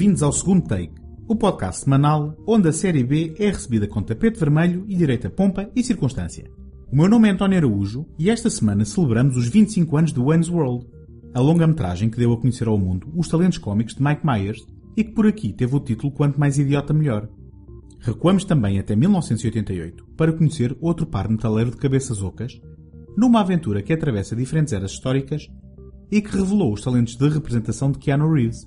Bem-vindos ao segundo take, o podcast semanal onde a série B é recebida com tapete vermelho e direita pompa e circunstância. O meu nome é António Araújo e esta semana celebramos os 25 anos de Wayne's World, a longa-metragem que deu a conhecer ao mundo os talentos cómicos de Mike Myers e que por aqui teve o título Quanto Mais Idiota Melhor. Recuamos também até 1988 para conhecer outro par metaleiro de cabeças ocas, numa aventura que atravessa diferentes eras históricas e que revelou os talentos de representação de Keanu Reeves,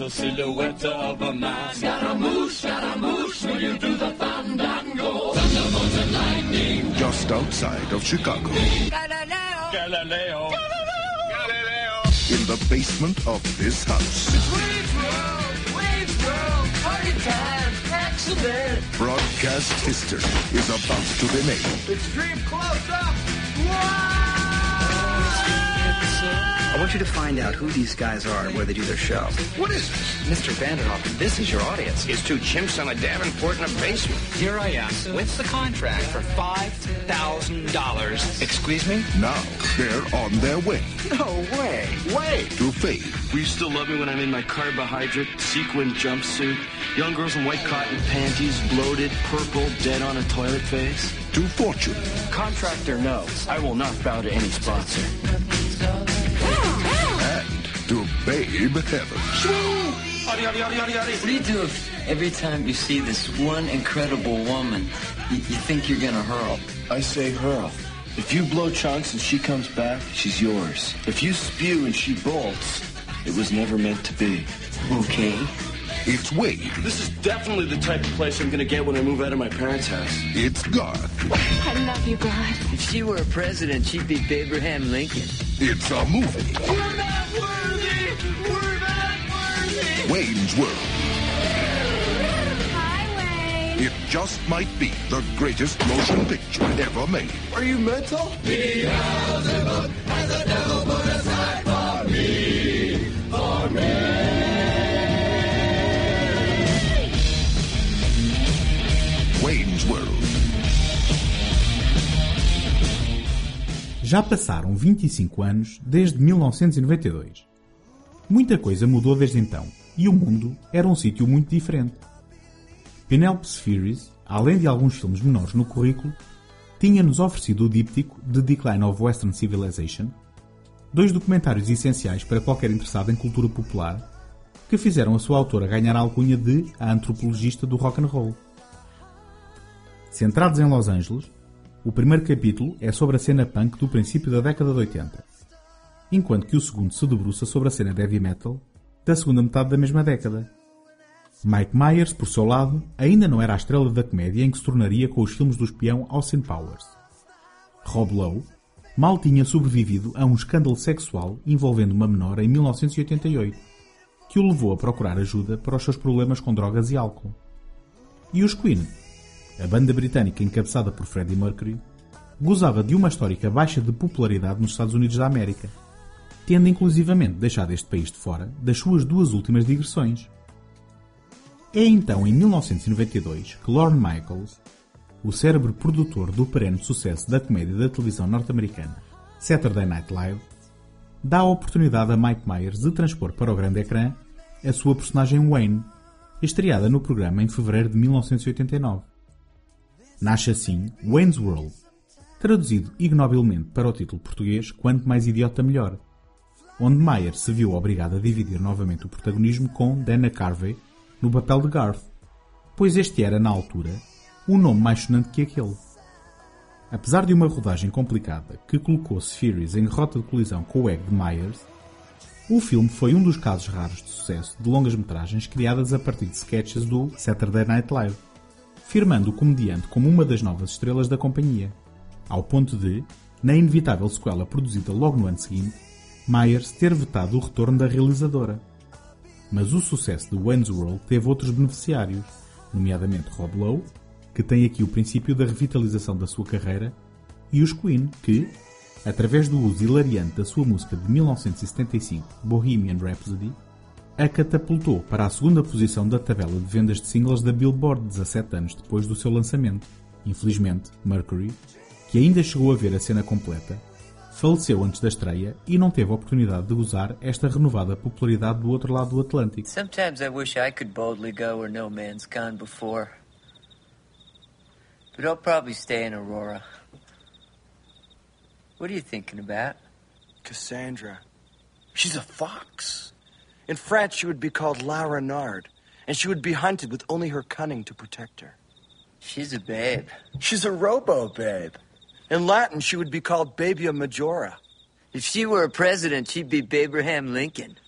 A silhouette of a man. Scaramouche, Scaramouche, will you do the fandango? Thunderbolts and lightning. just outside of Chicago, Galileo. Galileo. Galileo. in the basement of this house. Waves roll, waves roll, party time, excellent. Broadcast history is about to be made. Extreme close up. Wow! I want you to find out who these guys are and where they do their show. What is this? Mr. Vanderhoff, this is your audience. It's two chimps on a Davenport in a basement. Here I am with the contract for $5,000. Excuse me? Now they're on their way No way. Way. to fame. Will you still love me when I'm in my carbohydrate sequin jumpsuit? Young girls in white cotton panties, bloated, purple, dead on a toilet face? to fortune. Contractor, no. I will not bow to any sponsor. And to babe heaven. If every time you see this one incredible woman, you, you think you're gonna hurl? I say hurl. If you blow chunks and she comes back, she's yours. If you spew and she bolts, it was never meant to be. Okay. It's Wade. This is definitely the type of place I'm gonna get when I move out of my parents' house. It's Garth. I love you, God. If she were a president, she'd be Abraham Lincoln. It's a movie. Wayne's World. Hi, Wayne. It just might be the greatest motion picture ever made. Are you mental? Wayne's World. Já passaram 25 anos desde 1992. Muita coisa mudou desde então e o mundo era um sítio muito diferente. Penelope Spheres, além de alguns filmes menores no currículo, tinha-nos oferecido o díptico The Decline of Western Civilization, dois documentários essenciais para qualquer interessado em cultura popular, que fizeram a sua autora ganhar a alcunha de a antropologista do rock and roll. Centrados em Los Angeles, o primeiro capítulo é sobre a cena punk do princípio da década de 80, enquanto que o segundo se debruça sobre a cena heavy metal da segunda metade da mesma década. Mike Myers, por seu lado, ainda não era a estrela da comédia em que se tornaria com os filmes do espião Austin Powers. Rob Lowe mal tinha sobrevivido a um escândalo sexual envolvendo uma menor em 1988, que o levou a procurar ajuda para os seus problemas com drogas e álcool. E os Queen, a banda britânica encabeçada por Freddie Mercury, gozava de uma histórica baixa de popularidade nos Estados Unidos da América, tendo inclusivamente deixado este país de fora das suas duas últimas digressões. É então em 1992 que Lorne Michaels, o cérebro produtor do perene sucesso da comédia da televisão norte-americana Saturday Night Live, dá a oportunidade a Mike Myers de transpor para o grande ecrã a sua personagem Wayne, estreada no programa em fevereiro de 1989. Nasce assim Wayne's World, traduzido ignobilmente para o título português Quanto Mais Idiota Melhor, onde Myers se viu obrigado a dividir novamente o protagonismo com Dana Carvey no papel de Garth, pois este era, na altura, um nome mais sonante que aquele. Apesar de uma rodagem complicada que colocou Spheres em rota de colisão com o ego de Myers, o filme foi um dos casos raros de sucesso de longas-metragens criadas a partir de sketches do Saturday Night Live, firmando o comediante como uma das novas estrelas da companhia, ao ponto de, na inevitável sequela produzida logo no ano seguinte, Myers ter vetado o retorno da realizadora. Mas o sucesso de Wayne's World teve outros beneficiários, nomeadamente Rob Lowe, que tem aqui o princípio da revitalização da sua carreira, e os Queen, que, através do uso hilariante da sua música de 1975, Bohemian Rhapsody, a catapultou para a segunda posição da tabela de vendas de singles da Billboard 17 anos depois do seu lançamento. Infelizmente, Mercury, que ainda chegou a ver a cena completa, faleceu antes da estreia e não teve a oportunidade de usar esta renovada popularidade do outro lado do Atlântico. Sometimes I wish I could boldly go where no man's gone before. But I'll probably stay in Aurora. What are you thinking about? Cassandra. She's a fox. In France, she would be called La Renard, and she would be hunted with only her cunning to protect her. She's a babe. She's a robo babe. In Latin, she would be called Babia Majora. If she were a president, she'd be Abraham Lincoln.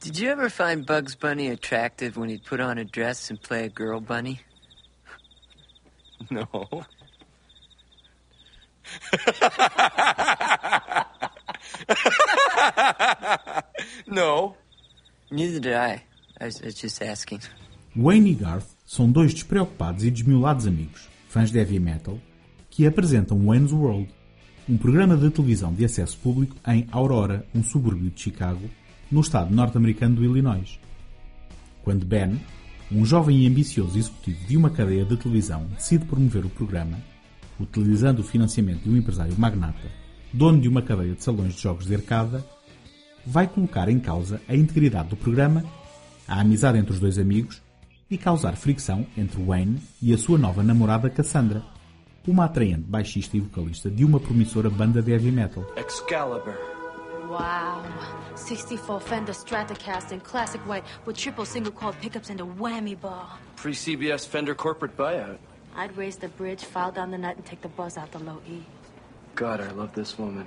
Did you ever find Bugs Bunny attractive when he'd put on a dress and play a girl bunny? No. no. Neither did I. Asking. Wayne e Garth são dois despreocupados e desmiolados amigos, fãs de heavy metal, que apresentam Wayne's World, um programa de televisão de acesso público em Aurora, um subúrbio de Chicago, no estado norte-americano do Illinois. Quando Ben, um jovem e ambicioso executivo de uma cadeia de televisão, decide promover o programa, utilizando o financiamento de um empresário magnata, dono de uma cadeia de salões de jogos de arcada, vai colocar em causa a integridade do programa, a amizade entre os dois amigos e causar fricção entre Wayne e a sua nova namorada Cassandra, uma atraente baixista e vocalista de uma promissora banda de heavy metal. Excalibur. Wow. 64 Fender Stratocaster in classic white with triple single coil pickups and a whammy bar. Pre CBS Fender corporate buyout. I'd raise the bridge, file down the nut, and take the buzz out the low E. God, I love this woman.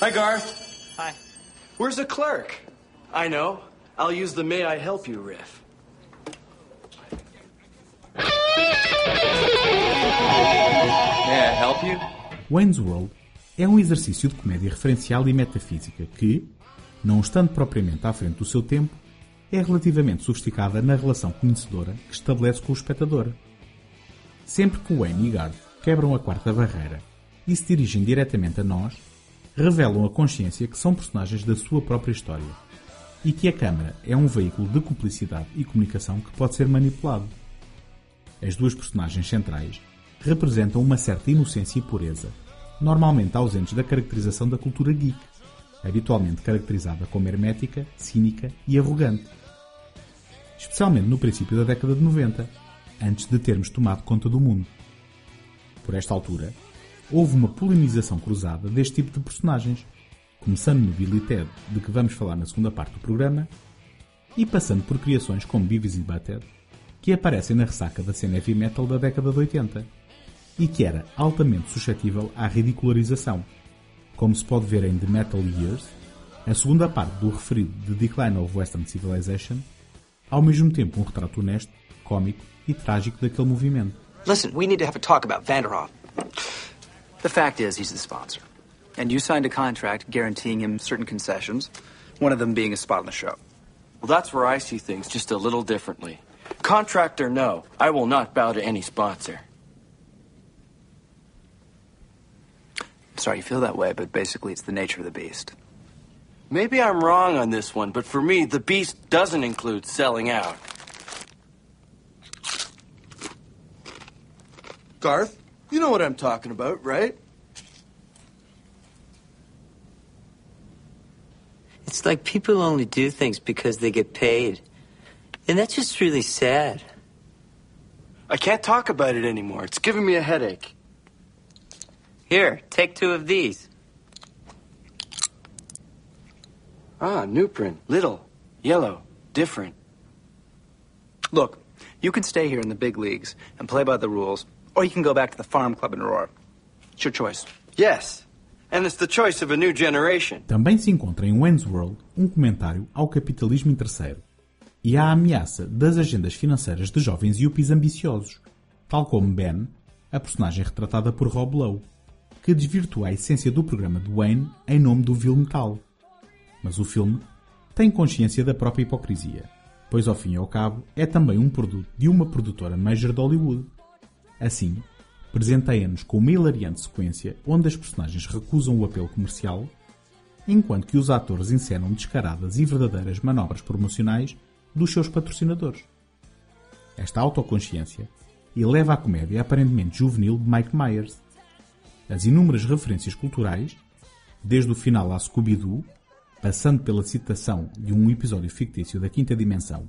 Hi, Garth. Hi. Where's the clerk? I know. I'll use the May I Help You riff. May I help you? Wayne's World é um exercício de comédia referencial e metafísica que, não estando propriamente à frente do seu tempo, é relativamente sofisticada na relação conhecedora que estabelece com o espectador. Sempre que Wayne e Garth quebram a quarta barreira e se dirigem diretamente a nós, revelam a consciência que são personagens da sua própria história e que a câmara é um veículo de cumplicidade e comunicação que pode ser manipulado. As duas personagens centrais representam uma certa inocência e pureza, normalmente ausentes da caracterização da cultura geek, habitualmente caracterizada como hermética, cínica e arrogante. Especialmente no princípio da década de 90, antes de termos tomado conta do mundo. Por esta altura, houve uma polinização cruzada deste tipo de personagens, começando no Billy Ted, de que vamos falar na segunda parte do programa, e passando por criações como Beavis e Butthead, que aparecem na ressaca da cena heavy metal da década de 80, e que era altamente suscetível à ridicularização, como se pode ver em The Metal Years, a segunda parte do referido The Decline of Western Civilization, ao mesmo tempo um retrato honesto, cômico e trágico daquele movimento. Listen, we need to have a talk about Vanderhoff. The fact is, he's the sponsor. And you signed a contract guaranteeing him certain concessions, one of them being a spot on the show. Well, that's where I see things just a little differently. Contract or no, I will not bow to any sponsor. I'm sorry you feel that way, but basically it's the nature of the beast. Maybe I'm wrong on this one, but for me, the beast doesn't include selling out. Garth, you know what I'm talking about, right? It's like people only do things because they get paid. And that's just really sad. I can't talk about it anymore. It's giving me a headache. Here, take two of these. Ah, new print. Little, yellow, different. Look, you can stay here in the big leagues and play by the rules, or you can go back to the farm club in Aurora. It's your choice. Yes, Também se encontra em Wayne's World um comentário ao capitalismo interesseiro e à ameaça das agendas financeiras de jovens yuppies ambiciosos, tal como Ben, a personagem retratada por Rob Lowe, que desvirtua a essência do programa de Wayne em nome do vil metal. Mas o filme tem consciência da própria hipocrisia, pois ao fim e ao cabo é também um produto de uma produtora major de Hollywood. Assim, presenteia-nos com uma hilariante sequência onde as personagens recusam o apelo comercial, enquanto que os atores encenam descaradas e verdadeiras manobras promocionais dos seus patrocinadores. Esta autoconsciência eleva a comédia aparentemente juvenil de Mike Myers. As inúmeras referências culturais, desde o final a Scooby-Doo, passando pela citação de um episódio fictício da Quinta Dimensão,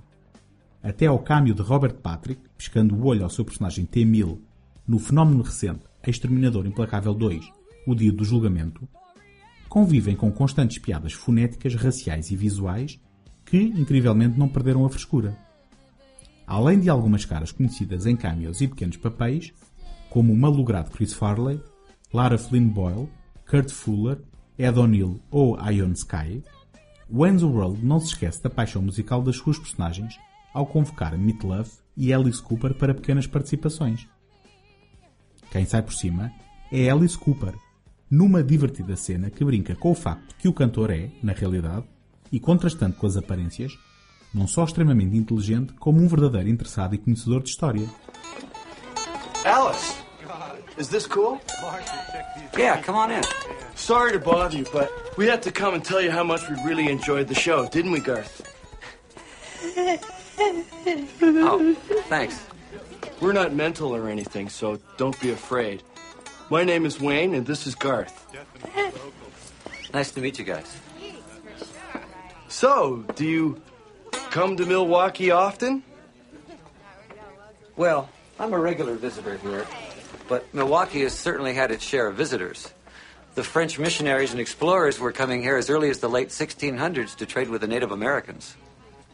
até ao câmbio de Robert Patrick, piscando o olho ao seu personagem T-1000 no fenómeno recente Exterminador Implacável 2, O Dia do Julgamento, convivem com constantes piadas fonéticas, raciais e visuais que, incrivelmente, não perderam a frescura. Além de algumas caras conhecidas em cameos e pequenos papéis, como o malogrado Chris Farley, Lara Flynn Boyle, Kurt Fuller, Ed O'Neill ou Ion Sky, Wayne's World não se esquece da paixão musical das suas personagens ao convocar Meat Love e Alice Cooper para pequenas participações. Quem sai por cima é Alice Cooper, numa divertida cena que brinca com o facto que o cantor é, na realidade, e contrastando com as aparências, não só extremamente inteligente, como um verdadeiro interessado e conhecedor de história. Alice, is this cool? Yeah, come on in. Sorry to bother you, but we had to come and tell you how much we really enjoyed the show, didn't we, Garth? Oh, thanks. We're not mental or anything, so don't be afraid. My name is Wayne, and this is Garth. Nice to meet you guys. So, do you come to Milwaukee often? Well, I'm a regular visitor here, but Milwaukee has certainly had its share of visitors. The French missionaries and explorers were coming here as early as the late 1600s to trade with the Native Americans.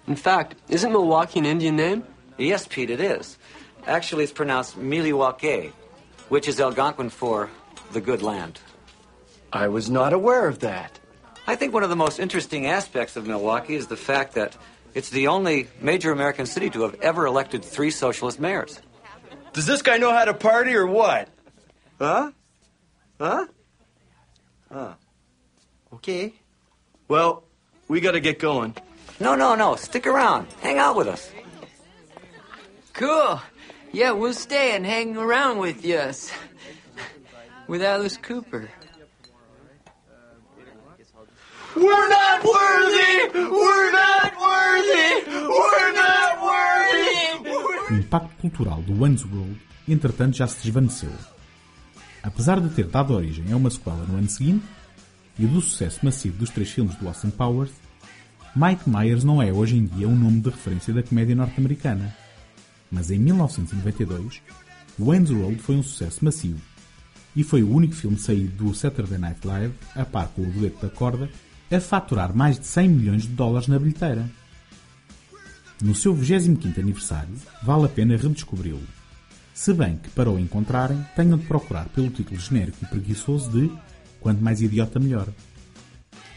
In fact, isn't Milwaukee an Indian name? Yes, Pete, it is. Actually, it's pronounced Miliwake, which is Algonquin for the good land. I was not aware of that. I think one of the most interesting aspects of Milwaukee is the fact that it's the only major American city to have ever elected three socialist mayors. Does this guy know how to party or what? Huh? Huh? Huh. Okay. Well, we gotta get going. No, no, no. Stick around. Hang out with us. Cool. Yeah, we'll stay and hang around with us. With Alice Cooper. We're not worthy! We're not worthy! We're not worthy! O impacto cultural do Wayne's World, entretanto, já se desvaneceu. Apesar de ter dado origem a uma sequela no ano seguinte, e do sucesso massivo dos três filmes do Austin Powers, Mike Myers não é hoje em dia um nome de referência da comédia norte-americana. Mas em 1992, Wayne's World foi um sucesso massivo e foi o único filme saído do Saturday Night Live, a par com o dueto da corda, a faturar mais de 100 milhões de dólares na bilheteira. No seu 25º aniversário, vale a pena redescobri-lo. Se bem que, para o encontrarem, tenham de procurar pelo título genérico e preguiçoso de Quanto mais idiota, melhor.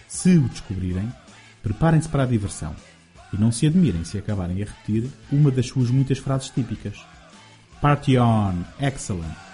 Se o descobrirem, preparem-se para a diversão e não se admirem se acabarem a repetir uma das suas muitas frases típicas. Party on! Excellent!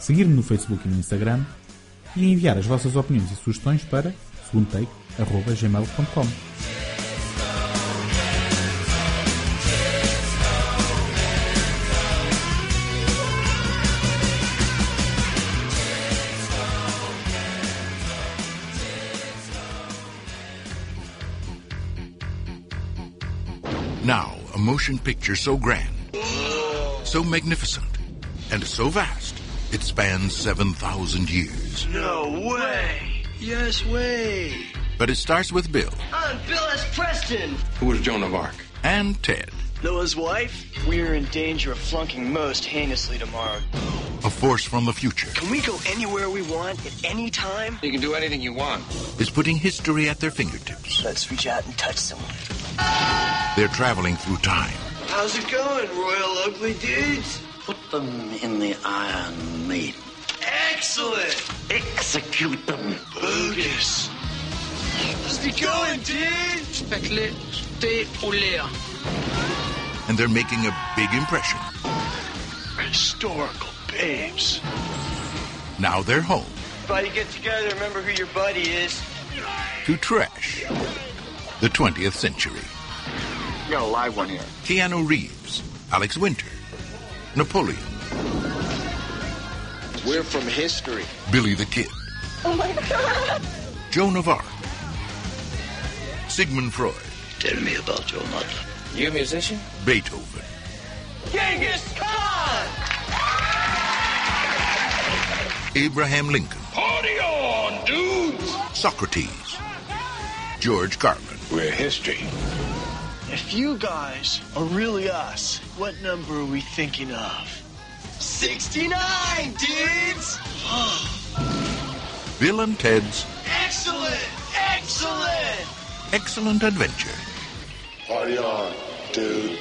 seguir-me no Facebook e no Instagram e enviar as vossas opiniões e sugestões para segundotake.gmail.com. Now, a motion picture so grand, so magnificent, and so vast, it spans 7,000 years. No way. Yes way. But it starts with Bill I'm Bill S. Preston. Who was Joan of Arc? and Ted, Noah's wife. We're in danger of flunking most heinously tomorrow. a force from the future, Can we go anywhere we want at any time? You can do anything you want. is putting history at their fingertips. Let's reach out and touch someone. They're traveling through time, How's it going, Royal Ugly Dudes? Put them in the Iron Maiden. Excellent. Execute them. Bogus. How's it going, dudes? Faites-les thé au lait. and they're making a big impression. Historical babes. Now they're home Everybody get together. Remember who your buddy is. to trash the 20th century. You got a live one here. Keanu Reeves, Alex Winter, Napoleon, We're from history. Billy the Kid, Oh my God. Joan of Arc, Sigmund Freud, Tell me about your mother. You a musician? Beethoven, Genghis Khan! Abraham Lincoln, Party on, dudes! Socrates, George Carlin, We're history. If you guys are really us, what number are we thinking of? 69, dudes! Bill and Ted's Excellent! Excellent! Excellent Adventure. Party on, dude.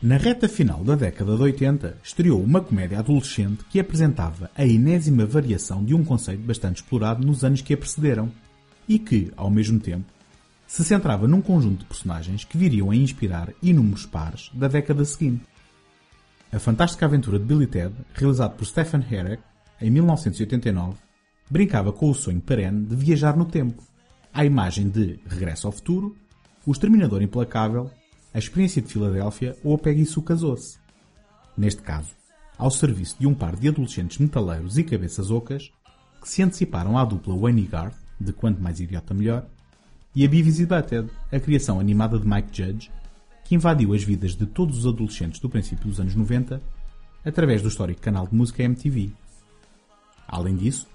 Na reta final da década de 80, estreou uma comédia adolescente que apresentava a enésima variação de um conceito bastante explorado nos anos que a precederam e que, ao mesmo tempo, se centrava num conjunto de personagens que viriam a inspirar inúmeros pares da década seguinte. A fantástica aventura de Billy Ted, realizado por Stephen Herrick em 1989, brincava com o sonho perene de viajar no tempo, à imagem de Regresso ao Futuro, O Exterminador Implacável, A Experiência de Filadélfia ou A Peggy Sue Casou-se. Neste caso, ao serviço de um par de adolescentes metaleiros e cabeças ocas que se anteciparam à dupla Wayne Garth, de Quanto Mais Idiota Melhor, e a Beavis e Butthead, a criação animada de Mike Judge, que invadiu as vidas de todos os adolescentes do princípio dos anos 90 através do histórico canal de música MTV. Além disso,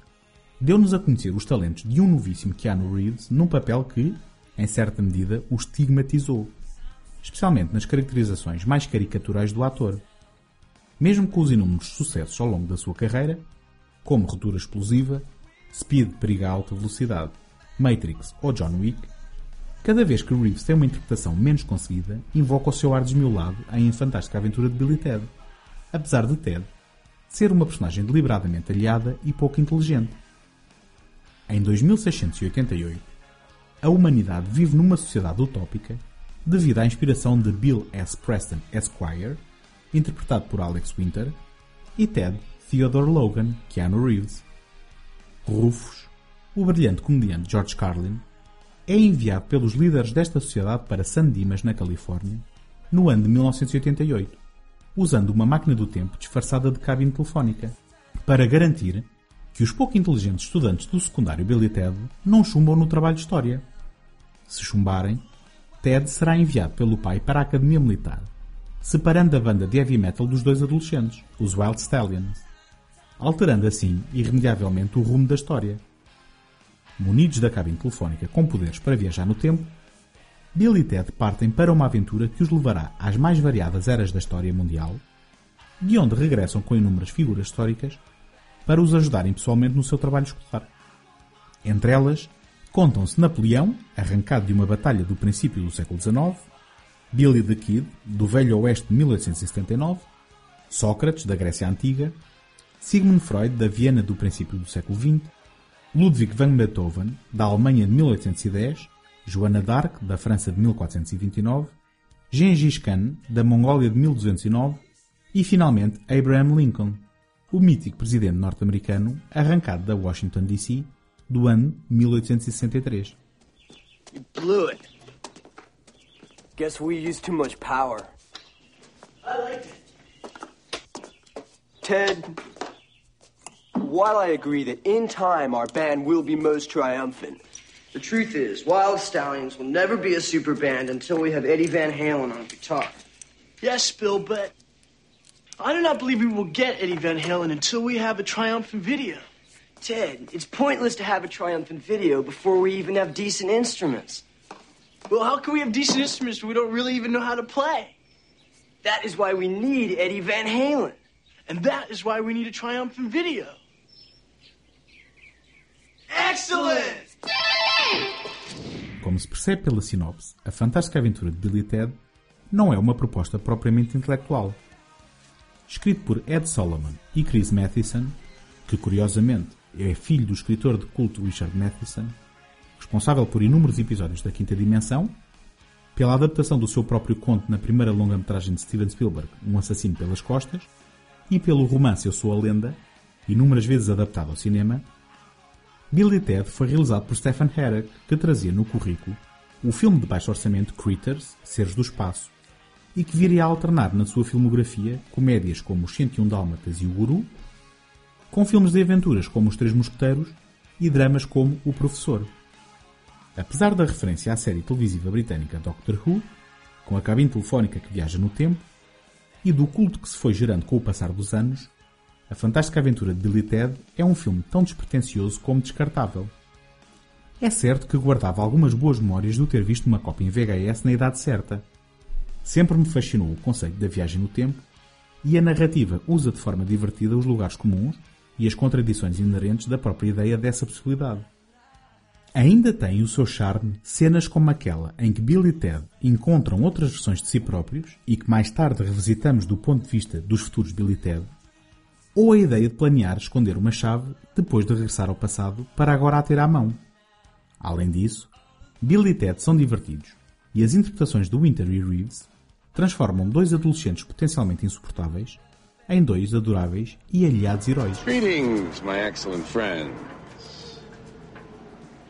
deu-nos a conhecer os talentos de um novíssimo Keanu Reeves num papel que, em certa medida, o estigmatizou, especialmente nas caracterizações mais caricaturais do ator. Mesmo com os inúmeros sucessos ao longo da sua carreira, como Ruptura Explosiva, Speed Periga Alta Velocidade, Matrix ou John Wick, cada vez que Reeves tem uma interpretação menos conseguida, invoca o seu ar desmiolado em A Fantástica Aventura de Billy Ted, apesar de Ted ser uma personagem deliberadamente aliada e pouco inteligente. Em 2688, a humanidade vive numa sociedade utópica devido à inspiração de Bill S. Preston Esquire, interpretado por Alex Winter, e Ted Theodore Logan, Keanu Reeves. Rufus, o brilhante comediante George Carlin, é enviado pelos líderes desta sociedade para San Dimas, na Califórnia, no ano de 1988, usando uma máquina do tempo disfarçada de cabine telefónica, para garantir que os pouco inteligentes estudantes do secundário Billy Ted não chumbam no trabalho de história. Se chumbarem, Ted será enviado pelo pai para a Academia Militar, separando a banda de heavy metal dos dois adolescentes, os Wild Stallions, alterando assim irremediavelmente o rumo da história. Munidos da cabine telefónica com poderes para viajar no tempo, Bill e Ted partem para uma aventura que os levará às mais variadas eras da história mundial, de onde regressam com inúmeras figuras históricas para os ajudarem pessoalmente no seu trabalho escolar. Entre elas, contam-se Napoleão, arrancado de uma batalha do princípio do século XIX, Billy the Kid, do Velho Oeste de 1879, Sócrates, da Grécia Antiga, Sigmund Freud, da Viena do princípio do século XX, Ludwig van Beethoven, da Alemanha de 1810, Joana d'Arc, da França de 1429, Gengis Khan, da Mongólia de 1209 e, finalmente, Abraham Lincoln, o mítico presidente norte-americano arrancado da Washington DC do ano 1863. You blew it. Guess we used too much power. I liked it. Ted, while I agree that in time our band will be most triumphant, The truth is, Wild Stallions will never be a super band until we have Eddie Van Halen on guitar. Yes, Bill, but I do not believe we will get Eddie Van Halen until we have a triumphant video. Ted, it's pointless to have a triumphant video before we even have decent instruments. Well, how can we have decent instruments when we don't really even know how to play? That is why we need Eddie Van Halen. And that is why we need a triumphant video. Excellent! Como se percebe pela sinopse, a fantástica aventura de Billy Ted não é uma proposta propriamente intelectual. Escrito por Ed Solomon e Chris Matheson, que curiosamente é filho do escritor de culto Richard Matheson, responsável por inúmeros episódios da Quinta Dimensão, pela adaptação do seu próprio conto na primeira longa-metragem de Steven Spielberg, Um Assassino pelas Costas, e pelo romance Eu Sou a Lenda, inúmeras vezes adaptado ao cinema, Billy Ted foi realizado por Stephen Herrick, que trazia no currículo o filme de baixo orçamento Critters, Seres do Espaço, e que viria a alternar na sua filmografia comédias como Os 101 Dálmatas e O Guru, com filmes de aventuras como Os Três Mosqueteiros e dramas como O Professor. Apesar da referência à série televisiva britânica Doctor Who, com a cabine telefónica que viaja no tempo, e do culto que se foi gerando com o passar dos anos, a Fantástica Aventura de Billy Ted é um filme tão despretensioso como descartável. É certo que guardava algumas boas memórias de o ter visto uma cópia em VHS na idade certa. Sempre me fascinou o conceito da viagem no tempo e a narrativa usa de forma divertida os lugares comuns e as contradições inerentes da própria ideia dessa possibilidade. Ainda tem o seu charme cenas como aquela em que Bill e Ted encontram outras versões de si próprios e que mais tarde revisitamos do ponto de vista dos futuros Bill e Ted, ou a ideia de planear esconder uma chave depois de regressar ao passado para agora a ter à mão. Além disso, Bill e Ted são divertidos e as interpretações de Winter e Reeves transformam dois adolescentes potencialmente insuportáveis em dois adoráveis e aliados heróis. Greetings, my excellent friend.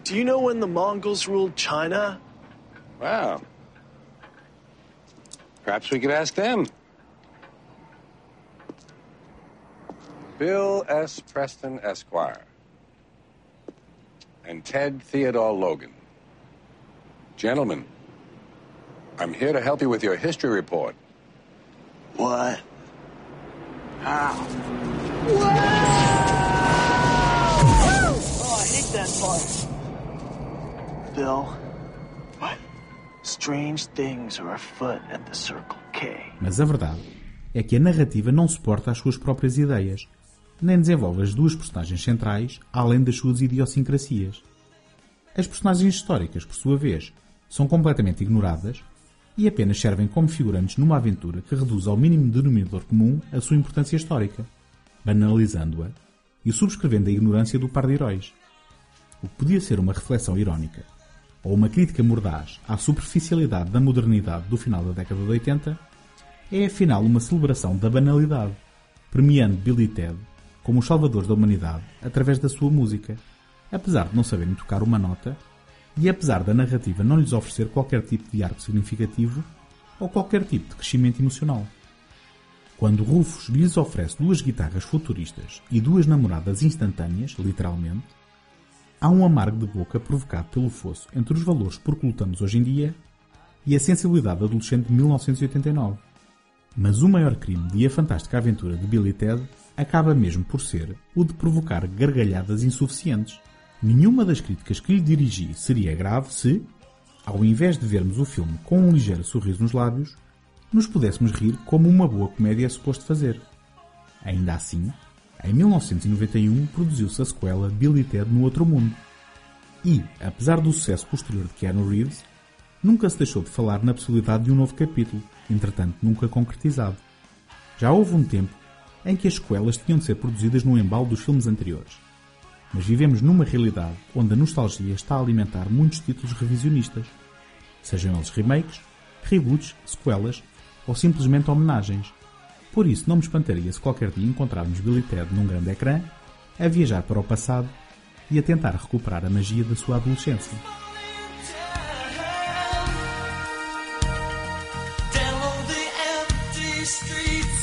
Do you know when the Mongols ruled China? Wow. Perhaps we could ask them. Bill S. Preston, Esquire. And Ted Theodore Logan. Gentlemen, I'm here to help you with your history report. What? How? What? Oh, I hate that part. Bill. What? Strange things are afoot at the Circle K. Mas a verdade é que a narrativa não suporta as suas próprias ideias, nem desenvolve as duas personagens centrais, além das suas idiosincrasias. As personagens históricas, por sua vez, são completamente ignoradas e apenas servem como figurantes numa aventura que reduz ao mínimo denominador comum a sua importância histórica, banalizando-a e subscrevendo a ignorância do par de heróis. O que podia ser uma reflexão irónica ou uma crítica mordaz à superficialidade da modernidade do final da década de 80 é afinal uma celebração da banalidade, premiando Billy Ted como os salvadores da humanidade através da sua música, apesar de não saberem tocar uma nota e apesar da narrativa não lhes oferecer qualquer tipo de arco significativo ou qualquer tipo de crescimento emocional. Quando Rufus lhes oferece duas guitarras futuristas e duas namoradas instantâneas, literalmente, há um amargo de boca provocado pelo fosso entre os valores por que lutamos hoje em dia e a sensibilidade adolescente de 1989. Mas o maior crime de A Fantástica Aventura de Billy Ted acaba mesmo por ser o de provocar gargalhadas insuficientes. Nenhuma das críticas que lhe dirigi seria grave se, ao invés de vermos o filme com um ligeiro sorriso nos lábios, nos pudéssemos rir como uma boa comédia é suposto fazer. Ainda assim, em 1991 produziu-se a sequela Billy Ted no Outro Mundo. E, apesar do sucesso posterior de Keanu Reeves, nunca se deixou de falar na possibilidade de um novo capítulo, entretanto nunca concretizado. Já houve um tempo em que as sequelas tinham de ser produzidas no embalo dos filmes anteriores. Mas vivemos numa realidade onde a nostalgia está a alimentar muitos títulos revisionistas, sejam eles remakes, reboots, sequelas ou simplesmente homenagens. Por isso, não me espantaria se qualquer dia encontrarmos Billy Ted num grande ecrã, a viajar para o passado e a tentar recuperar a magia da sua adolescência. Streets.